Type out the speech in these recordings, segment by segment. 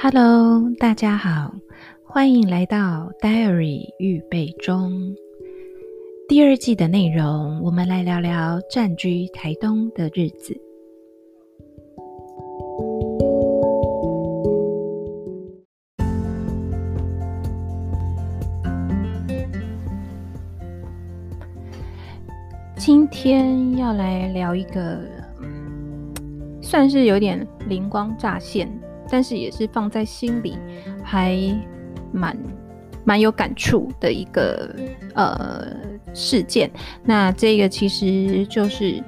Hello，大家好，欢迎来到 Diary 预备中第二季的内容。我们来聊聊暂居台东的日子。今天要来聊一个，算是有点灵光乍现。但是也是放在心里，还蛮蛮有感触的一个呃事件。那这个其实就是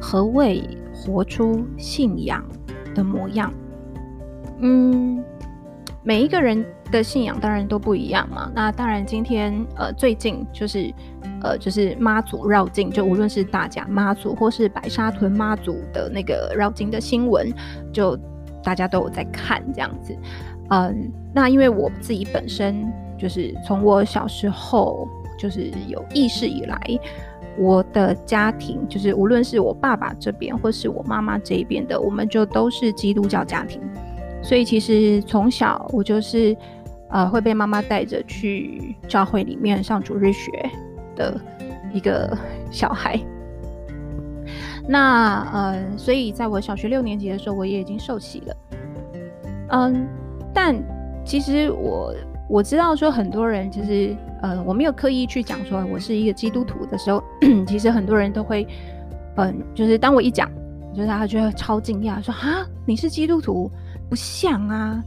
何谓活出信仰的模样。嗯，每一个人的信仰当然都不一样嘛。那当然今天呃最近就是呃就是妈祖绕境，就无论是大甲妈祖或是白沙屯妈祖的那个绕境的新闻，就。大家都有在看这样子，嗯，那因为我自己本身就是从我小时候就是有意识以来，我的家庭就是无论是我爸爸这边或是我妈妈这一边的，我们就都是基督教家庭，所以其实从小我就是呃会被妈妈带着去教会里面上主日学的一个小孩。那呃，所以在我小学六年级的时候，我也已经受洗了。嗯，但其实我我知道说很多人就是呃，我没有刻意去讲说我是一个基督徒的时候，其实很多人都会嗯，就是当我一讲，就是他觉得超惊讶，说啊，你是基督徒？不像啊，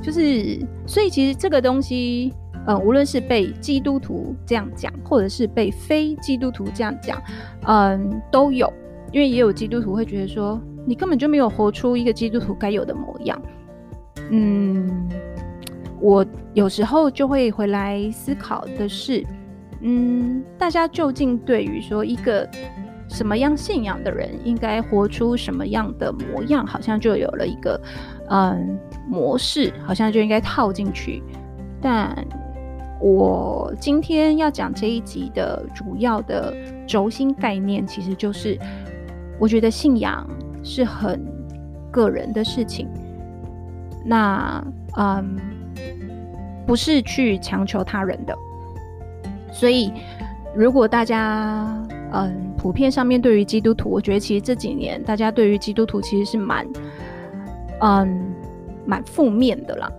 就是所以其实这个东西，嗯，无论是被基督徒这样讲，或者是被非基督徒这样讲，嗯，都有。因为也有基督徒会觉得说，你根本就没有活出一个基督徒该有的模样。嗯，我有时候就会回来思考的是，嗯，大家究竟对于说一个什么样信仰的人应该活出什么样的模样，好像就有了一个嗯模式，好像就应该套进去。但我今天要讲这一集的主要的轴心概念，其实就是。我觉得信仰是很个人的事情，那嗯，不是去强求他人的。所以，如果大家嗯普遍上面对于基督徒，我觉得其实这几年大家对于基督徒其实是蛮嗯蛮负面的啦。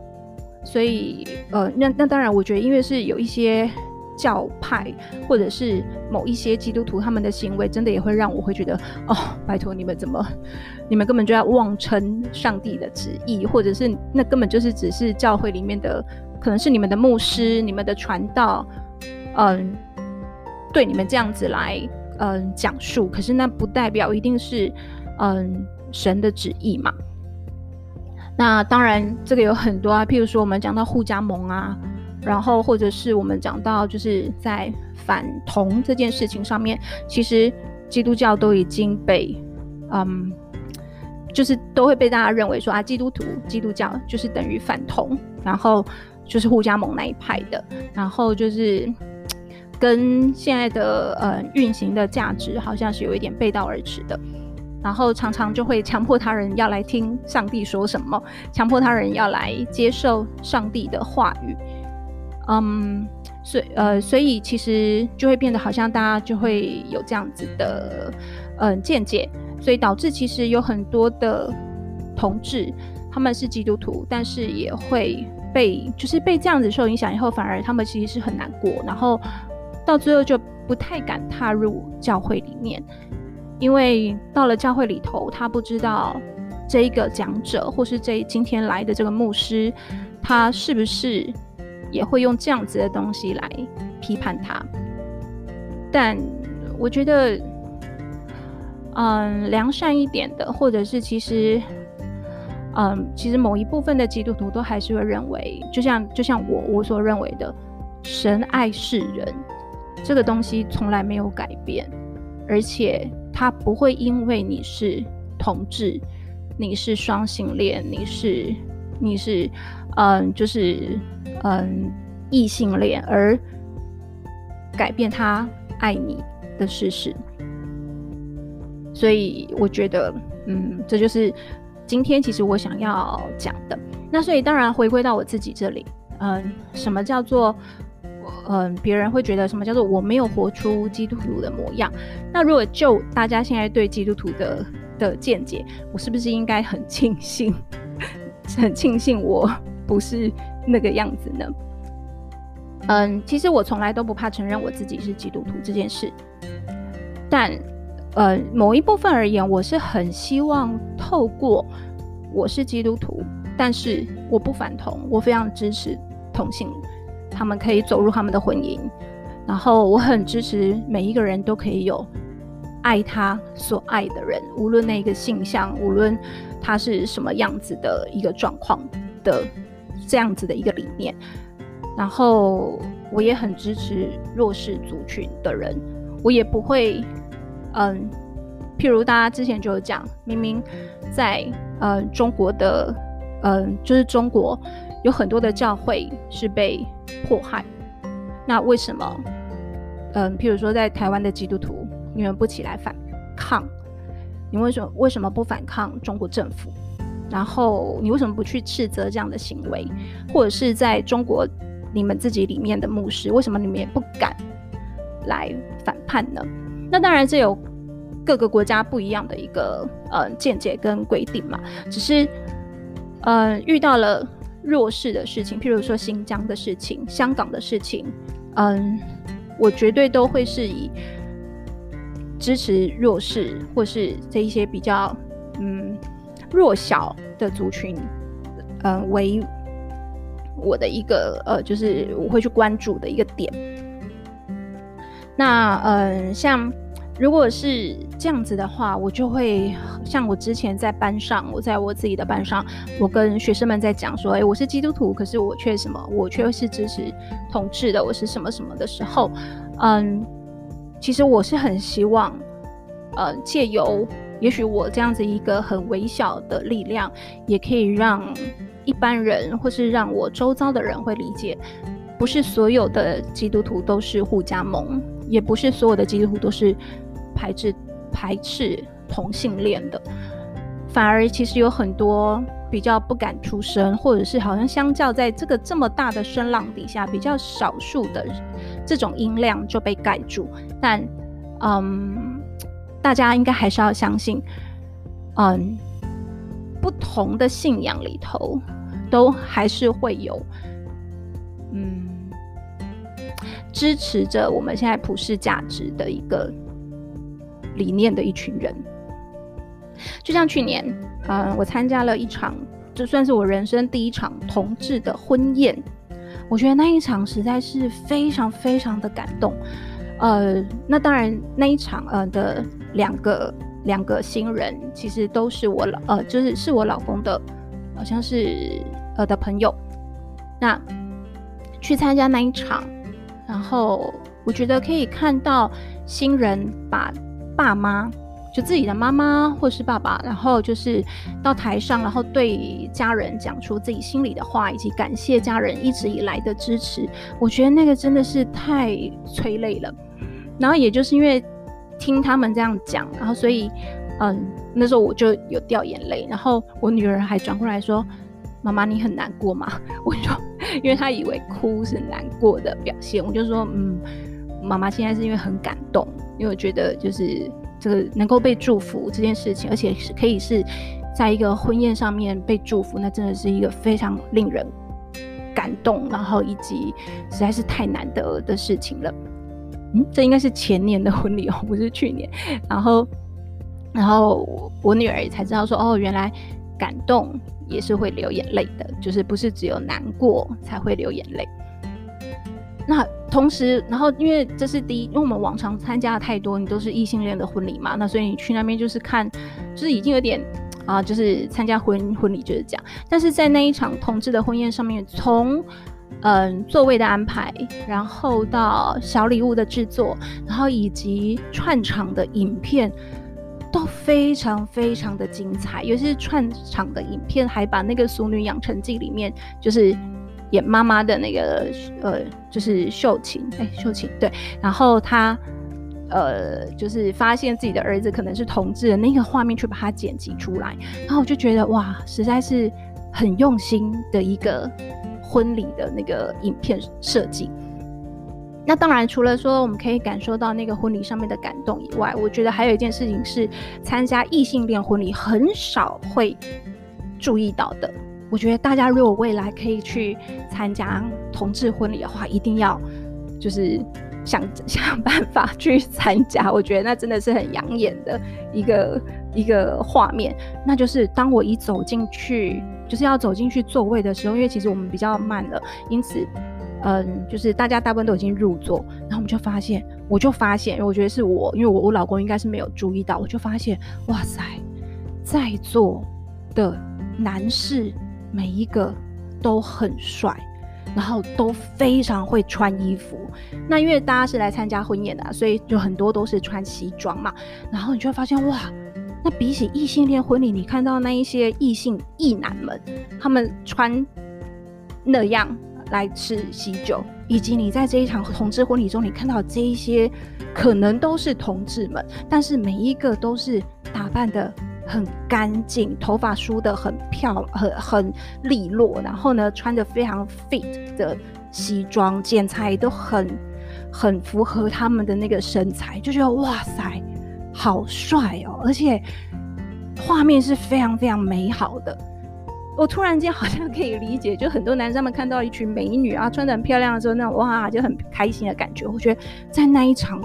所以呃，那那当然，我觉得因为是有一些。教派或者是某一些基督徒，他们的行为真的也会让我会觉得，哦，拜托你们怎么，你们根本就要妄称上帝的旨意，或者是那根本就是只是教会里面的，可能是你们的牧师、你们的传道，嗯，对你们这样子来，嗯，讲述，可是那不代表一定是，嗯，神的旨意嘛。那当然，这个有很多啊，譬如说我们讲到互加盟啊。然后，或者是我们讲到，就是在反同这件事情上面，其实基督教都已经被，嗯，就是都会被大家认为说啊，基督徒、基督教就是等于反同，然后就是互加盟那一派的，然后就是跟现在的呃运行的价值好像是有一点背道而驰的，然后常常就会强迫他人要来听上帝说什么，强迫他人要来接受上帝的话语。嗯，所呃，所以其实就会变得好像大家就会有这样子的嗯见解，所以导致其实有很多的同志他们是基督徒，但是也会被就是被这样子受影响以后，反而他们其实是很难过，然后到最后就不太敢踏入教会里面，因为到了教会里头，他不知道这一个讲者或是这今天来的这个牧师，他是不是。也会用这样子的东西来批判他，但我觉得，嗯，良善一点的，或者是其实，嗯，其实某一部分的基督徒都还是会认为，就像就像我我所认为的，神爱世人这个东西从来没有改变，而且他不会因为你是同志，你是双性恋，你是你是。嗯，就是嗯，异性恋而改变他爱你的事实，所以我觉得，嗯，这就是今天其实我想要讲的。那所以当然回归到我自己这里，嗯，什么叫做？嗯，别人会觉得什么叫做我没有活出基督徒的模样？那如果就大家现在对基督徒的的见解，我是不是应该很庆幸，很庆幸我不是那个样子呢？嗯，其实我从来都不怕承认我自己是基督徒这件事，但呃，某一部分而言，我是很希望透过我是基督徒，但是我不反同，我非常支持同性。他们可以走入他们的婚姻，然后我很支持每一个人都可以有爱他所爱的人，无论那个性向，无论他是什么样子的一个状况的这样子的一个理念。然后我也很支持弱势族群的人，我也不会，嗯，譬如大家之前就有讲，明明在呃中国的，嗯，就是中国。有很多的教会是被迫害，那为什么？嗯，譬如说在台湾的基督徒，你们不起来反抗？你为什么为什么不反抗中国政府？然后你为什么不去斥责这样的行为？或者是在中国你们自己里面的牧师，为什么你们也不敢来反叛呢？那当然，这有各个国家不一样的一个呃见解跟规定嘛。只是呃遇到了。弱势的事情，譬如说新疆的事情、香港的事情，嗯，我绝对都会是以支持弱势或是这一些比较嗯弱小的族群，嗯为我的一个呃，就是我会去关注的一个点。那嗯，像。如果是这样子的话，我就会像我之前在班上，我在我自己的班上，我跟学生们在讲说，哎、我是基督徒，可是我却什么，我却是支持统治的，我是什么什么的时候，嗯，其实我是很希望，呃，借由也许我这样子一个很微小的力量，也可以让一般人或是让我周遭的人会理解，不是所有的基督徒都是互加盟，也不是所有的基督徒都是。排斥排斥同性恋的，反而其实有很多比较不敢出声，或者是好像相较在这个这么大的声浪底下，比较少数的这种音量就被盖住。但，嗯，大家应该还是要相信，嗯，不同的信仰里头，都还是会有，嗯，支持着我们现在普世价值的一个。理念的一群人，就像去年，嗯，我参加了一场，就算是我人生第一场同志的婚宴，我觉得那一场实在是非常非常的感动。呃，那当然那一场呃的两个两个新人，其实都是我老呃，就是是我老公的，好像是呃的朋友。那去参加那一场，然后我觉得可以看到新人把。爸妈就自己的妈妈或是爸爸，然后就是到台上，然后对家人讲出自己心里的话，以及感谢家人一直以来的支持。我觉得那个真的是太催泪了。然后也就是因为听他们这样讲，然后所以嗯，那时候我就有掉眼泪。然后我女儿还转过来说：“妈妈，你很难过吗？” 我说：“因为她以为哭是难过的表现。”我就说：“嗯。”妈妈现在是因为很感动，因为我觉得就是这个能够被祝福这件事情，而且是可以是在一个婚宴上面被祝福，那真的是一个非常令人感动，然后以及实在是太难得的事情了。嗯，这应该是前年的婚礼哦，不是去年。然后，然后我女儿也才知道说，哦，原来感动也是会流眼泪的，就是不是只有难过才会流眼泪。那同时，然后因为这是第一，因为我们往常参加的太多，你都是异性恋的婚礼嘛，那所以你去那边就是看，就是已经有点啊，就是参加婚婚礼就是这样。但是在那一场同志的婚宴上面，从嗯座位的安排，然后到小礼物的制作，然后以及串场的影片，都非常非常的精彩。尤其是串场的影片，还把那个《俗女养成记》里面就是。演妈妈的那个呃，就是秀琴，哎、秀琴对，然后她呃，就是发现自己的儿子可能是同志的那个画面，去把它剪辑出来，然后我就觉得哇，实在是很用心的一个婚礼的那个影片设计。那当然，除了说我们可以感受到那个婚礼上面的感动以外，我觉得还有一件事情是参加异性恋婚礼很少会注意到的。我觉得大家如果未来可以去参加同志婚礼的话，一定要就是想 想办法去参加。我觉得那真的是很养眼的一个一个画面。那就是当我一走进去，就是要走进去座位的时候，因为其实我们比较慢了，因此。嗯，就是大家大部分都已经入座，然后我们就发现，我就发现，我觉得是我，因为我我老公应该是没有注意到，我就发现，哇塞，在座的男士每一个都很帅，然后都非常会穿衣服。那因为大家是来参加婚宴的，所以就很多都是穿西装嘛。然后你就会发现，哇，那比起异性恋婚礼，你看到那一些异性异男们，他们穿那样。来吃喜酒，以及你在这一场同志婚礼中，你看到这一些可能都是同志们，但是每一个都是打扮的很干净，头发梳得很漂很很利落，然后呢，穿着非常 fit 的西装，剪裁都很很符合他们的那个身材，就觉得哇塞，好帅哦，而且画面是非常非常美好的。我突然间好像可以理解，就很多男生们看到一群美女啊，穿得很漂亮的时候，那种哇，就很开心的感觉。我觉得在那一场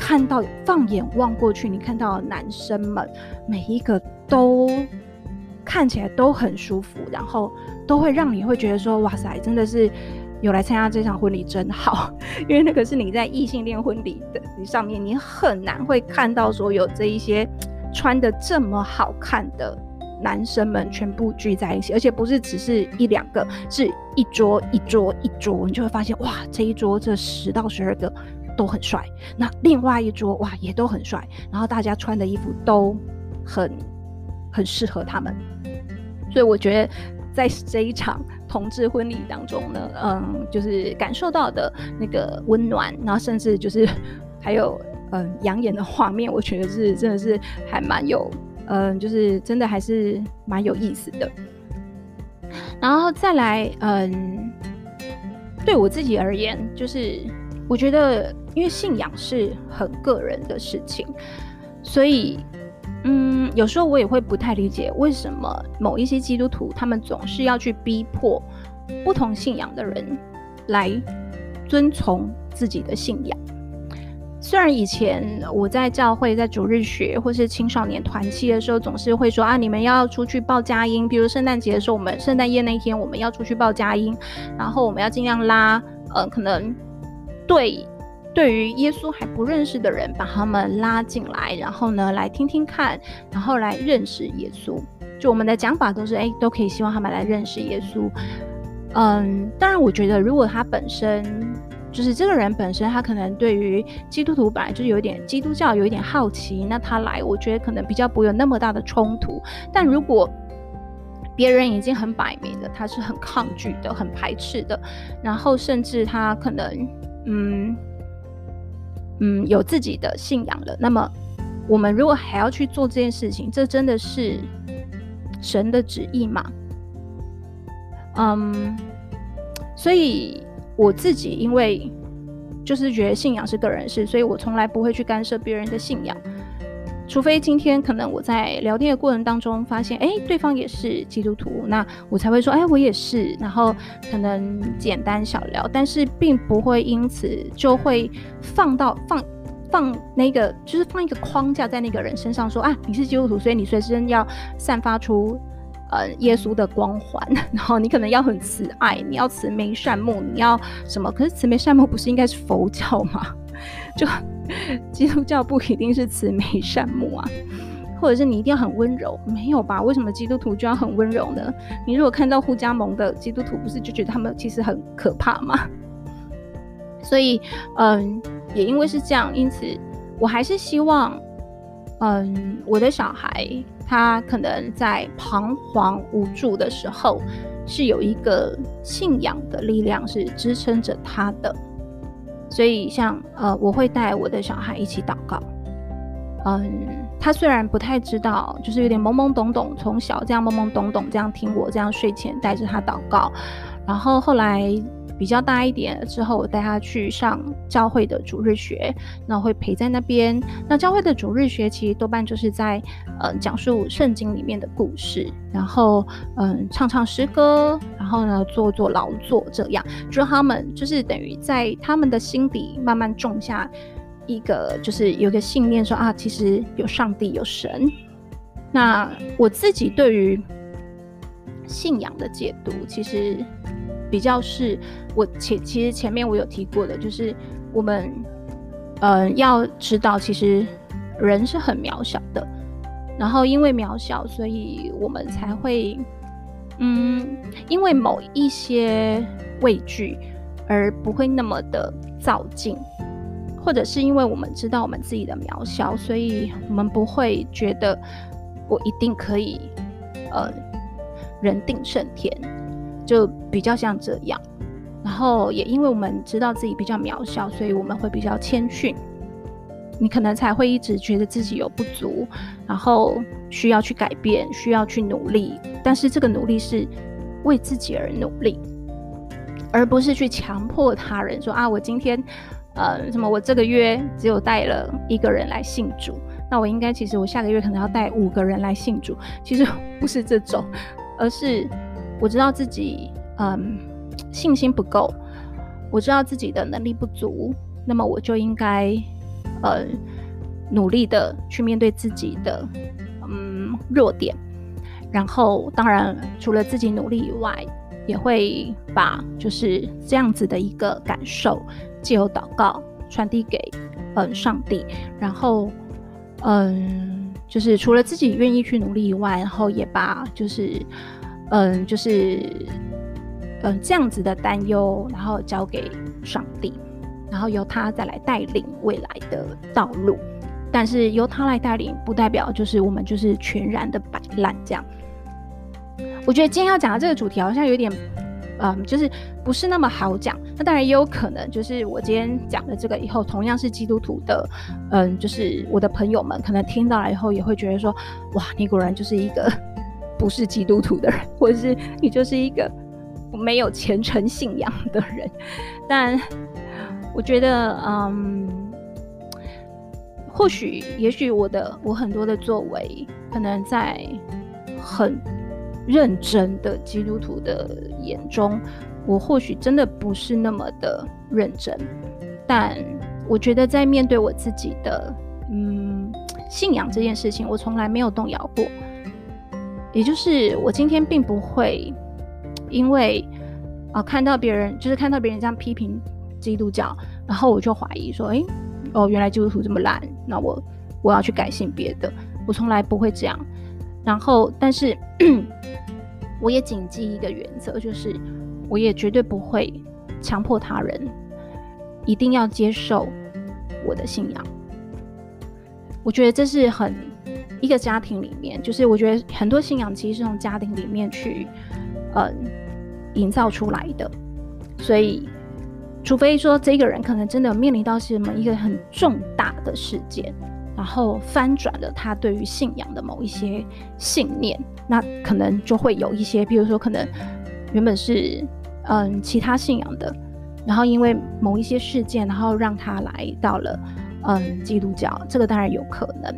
看到，放眼望过去，你看到男生们每一个都看起来都很舒服，然后都会让你会觉得说，哇塞，真的是有来参加这场婚礼真好，因为那个是你在异性恋婚礼的上面，你很难会看到说有这一些穿的这么好看的。男生们全部聚在一起，而且不是只是一两个，是一桌一桌一桌，你就会发现哇，这一桌这十到十二个都很帅，那另外一桌哇也都很帅，然后大家穿的衣服都很很适合他们，所以我觉得在这一场同志婚礼当中呢，嗯，就是感受到的那个温暖，然后甚至就是还有嗯养眼的画面，我觉得是真的是还蛮有。嗯，就是真的还是蛮有意思的。然后再来，嗯，对我自己而言，就是我觉得，因为信仰是很个人的事情，所以，嗯，有时候我也会不太理解，为什么某一些基督徒他们总是要去逼迫不同信仰的人来遵从自己的信仰。虽然以前我在教会，在主日学或是青少年团契的时候，总是会说啊，你们要出去报佳音。比如圣诞节的时候，我们圣诞夜那一天，我们要出去报佳音，然后我们要尽量拉，呃，可能对对于耶稣还不认识的人，把他们拉进来，然后呢，来听听看，然后来认识耶稣。就我们的讲法都是，哎，都可以希望他们来认识耶稣。嗯，当然，我觉得如果他本身。就是这个人本身，他可能对于基督徒本来就是有一点基督教有一点好奇，那他来，我觉得可能比较不会有那么大的冲突。但如果别人已经很摆明了，他是很抗拒的、很排斥的，然后甚至他可能嗯嗯有自己的信仰了，那么我们如果还要去做这件事情，这真的是神的旨意吗？嗯，所以。我自己因为就是觉得信仰是个人事，所以我从来不会去干涉别人的信仰，除非今天可能我在聊天的过程当中发现，哎，对方也是基督徒，那我才会说，哎，我也是，然后可能简单小聊，但是并不会因此就会放到放放那个就是放一个框架在那个人身上说，啊，你是基督徒，所以你随身要散发出。呃，耶稣的光环，然后你可能要很慈爱，你要慈眉善目，你要什么？可是慈眉善目不是应该是佛教吗？就 基督教不一定是慈眉善目啊，或者是你一定要很温柔？没有吧？为什么基督徒就要很温柔呢？你如果看到护家盟的基督徒，不是就觉得他们其实很可怕吗？所以，嗯，也因为是这样，因此我还是希望，嗯，我的小孩。他可能在彷徨无助的时候，是有一个信仰的力量是支撑着他的，所以像呃，我会带我的小孩一起祷告，嗯，他虽然不太知道，就是有点懵懵懂懂，从小这样懵懵懂懂这样听我这样睡前带着他祷告，然后后来。比较大一点之后，我带他去上教会的主日学，那会陪在那边。那教会的主日学其实多半就是在嗯、呃、讲述圣经里面的故事，然后嗯、唱唱诗歌，然后呢做做劳作，这样就他们就是等于在他们的心底慢慢种下一个就是有个信念说啊，其实有上帝有神。那我自己对于信仰的解读，其实。比较是我前其实前面我有提过的，就是我们呃要知道，其实人是很渺小的，然后因为渺小，所以我们才会嗯，因为某一些畏惧而不会那么的躁进，或者是因为我们知道我们自己的渺小，所以我们不会觉得我一定可以呃人定胜天。就比较像这样，然后也因为我们知道自己比较渺小，所以我们会比较谦逊。你可能才会一直觉得自己有不足，然后需要去改变，需要去努力。但是这个努力是为自己而努力，而不是去强迫他人说啊，我今天呃什么，我这个月只有带了一个人来信主，那我应该其实我下个月可能要带五个人来信主。其实不是这种，而是。我知道自己嗯信心不够，我知道自己的能力不足，那么我就应该呃努力的去面对自己的嗯弱点，然后当然除了自己努力以外，也会把就是这样子的一个感受借由祷告传递给嗯上帝，然后嗯就是除了自己愿意去努力以外，然后也把就是。嗯，就是嗯这样子的担忧，然后交给上帝，然后由他再来带领未来的道路。但是由他来带领，不代表就是我们就是全然的摆烂这样。我觉得今天要讲的这个主题好像有点，嗯，就是不是那么好讲。那当然也有可能，就是我今天讲的这个以后，同样是基督徒的，嗯，就是我的朋友们可能听到了以后，也会觉得说，哇，你果然就是一个。不是基督徒的人，或者是你就是一个没有虔诚信仰的人，但我觉得，嗯，或许，也许我的我很多的作为，可能在很认真的基督徒的眼中，我或许真的不是那么的认真，但我觉得在面对我自己的，嗯，信仰这件事情，我从来没有动摇过。也就是我今天并不会因为啊看到别人就是看到别人这样批评基督教，然后我就怀疑说，诶，哦，原来基督徒这么烂，那我我要去改信别的。我从来不会这样。然后，但是我也谨记一个原则，就是我也绝对不会强迫他人一定要接受我的信仰。我觉得这是很。一个家庭里面，就是我觉得很多信仰其实是从家庭里面去，嗯，营造出来的。所以，除非说这个人可能真的面临到什么一个很重大的事件，然后翻转了他对于信仰的某一些信念，那可能就会有一些，比如说可能原本是嗯其他信仰的，然后因为某一些事件，然后让他来到了嗯基督教，这个当然有可能。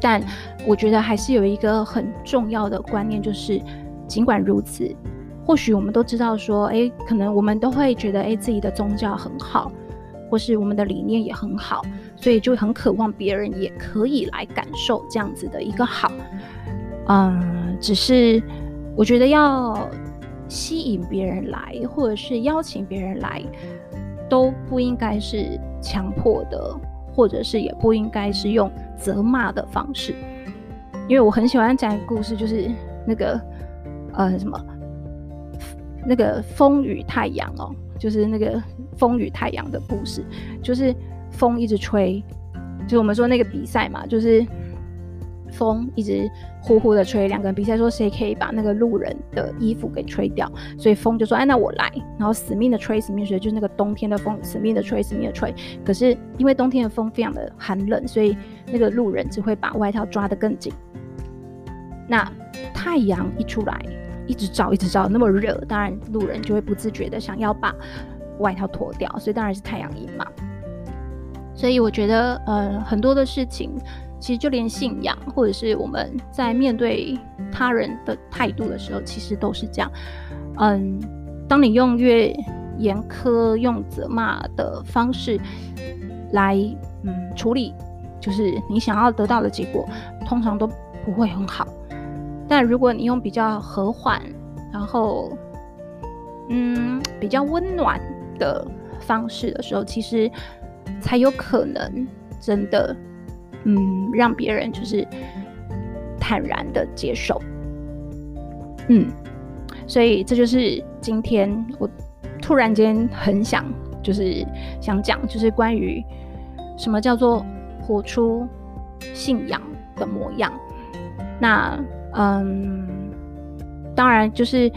但我觉得还是有一个很重要的观念，就是尽管如此，或许我们都知道说，诶，可能我们都会觉得，诶，自己的宗教很好，或是我们的理念也很好，所以就很渴望别人也可以来感受这样子的一个好。嗯，只是我觉得要吸引别人来，或者是邀请别人来，都不应该是强迫的。或者是也不应该是用责骂的方式，因为我很喜欢讲一个故事，就是那个呃什么那个风雨太阳哦，就是那个风雨太阳的故事，就是风一直吹，就是我们说那个比赛嘛，就是风一直呼呼的吹，两个人比赛说谁可以把那个路人的衣服给吹掉，所以风就说：“哎，那我来。”然后死命的吹，死命吹，就是那个冬天的风，死命的吹，死命的吹。可是因为冬天的风非常的寒冷，所以那个路人只会把外套抓得更紧。那太阳一出来，一直照，一直照，那么热，当然路人就会不自觉的想要把外套脱掉，所以当然是太阳赢嘛。所以我觉得，呃，很多的事情。其实就连信仰，或者是我们在面对他人的态度的时候，其实都是这样。嗯，当你用越严苛、用责骂的方式来嗯处理，就是你想要得到的结果，通常都不会很好。但如果你用比较和缓，然后嗯比较温暖的方式的时候，其实才有可能真的。嗯，让别人就是坦然的接受。嗯，所以这就是今天我突然间很想，就是想讲，就是关于什么叫做活出信仰的模样。那嗯，当然就是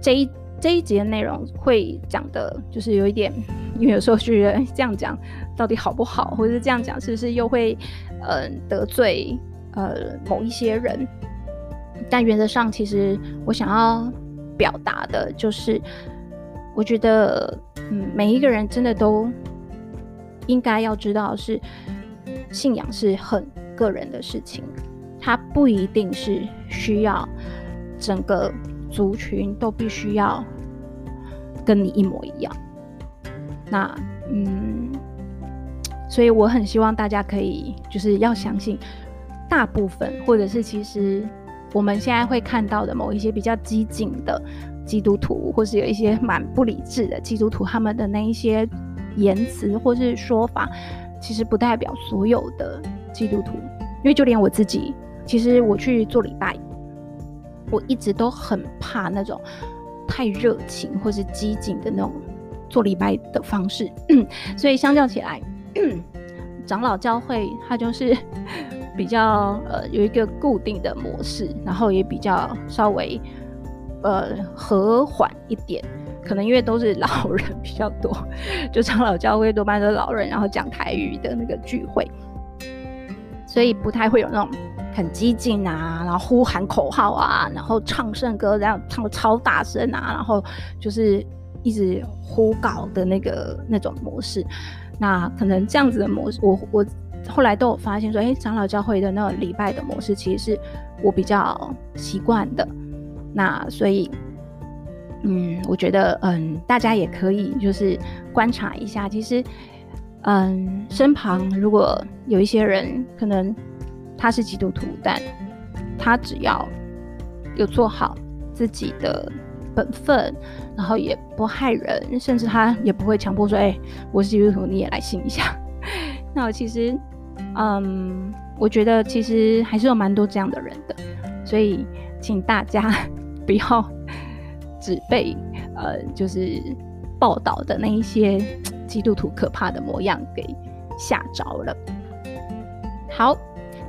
这一这一集的内容会讲的，就是有一点，因为有时候觉得这样讲到底好不好，或者是这样讲是不是又会。呃，得罪呃某一些人，但原则上，其实我想要表达的就是，我觉得，嗯，每一个人真的都应该要知道，是信仰是很个人的事情，它不一定是需要整个族群都必须要跟你一模一样。那，嗯。所以我很希望大家可以，就是要相信，大部分或者是其实我们现在会看到的某一些比较激进的基督徒，或是有一些蛮不理智的基督徒，他们的那一些言辞或是说法，其实不代表所有的基督徒。因为就连我自己，其实我去做礼拜，我一直都很怕那种太热情或是激进的那种做礼拜的方式。所以相较起来，长老教会，它就是 比较呃有一个固定的模式，然后也比较稍微呃和缓一点。可能因为都是老人比较多，就长老教会多半都是老人，然后讲台语的那个聚会，所以不太会有那种很激进啊，然后呼喊口号啊，然后唱圣歌这样唱得超大声啊，然后就是一直呼告的那个那种模式。那可能这样子的模式，我我后来都有发现说，哎、长老教会的那种礼拜的模式，其实是我比较习惯的。那所以，嗯，我觉得，嗯，大家也可以就是观察一下，其实，嗯，身旁如果有一些人，可能他是基督徒，但他只要有做好自己的。本分，然后也不害人，甚至他也不会强迫说：“哎、我是基督徒，你也来信一下。”那我其实，嗯，我觉得其实还是有蛮多这样的人的，所以请大家不要只被呃，就是报道的那一些基督徒可怕的模样给吓着了。好。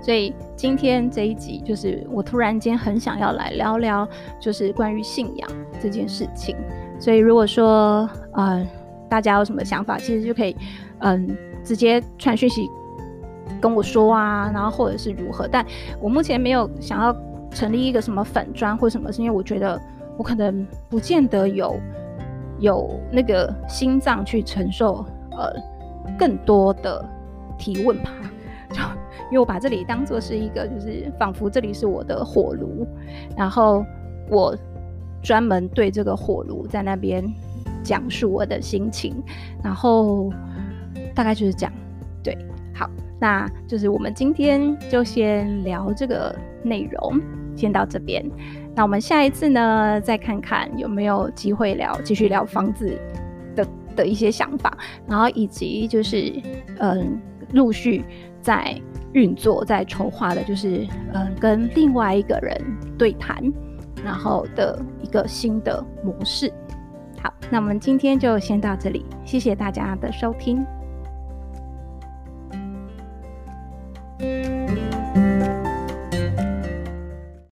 所以今天这一集就是我突然间很想要来聊聊，就是关于信仰这件事情。所以如果说呃大家有什么想法，其实就可以嗯、直接传讯息跟我说啊，然后或者是如何。但我目前没有想要成立一个什么粉专或什么，是因为我觉得我可能不见得有有那个心脏去承受呃更多的提问吧。就因为我把这里当做是一个，就是仿佛这里是我的火炉，然后我专门对这个火炉在那边讲述我的心情，然后大概就是这样。对，好，那就是我们今天就先聊这个内容，先到这边。那我们下一次呢，再看看有没有机会聊，继续聊房子的的一些想法，然后以及就是嗯，陆续。在运作在筹划的就是嗯跟另外一个人对谈然后的一个新的模式。好那我们今天就先到这里谢谢大家的收听。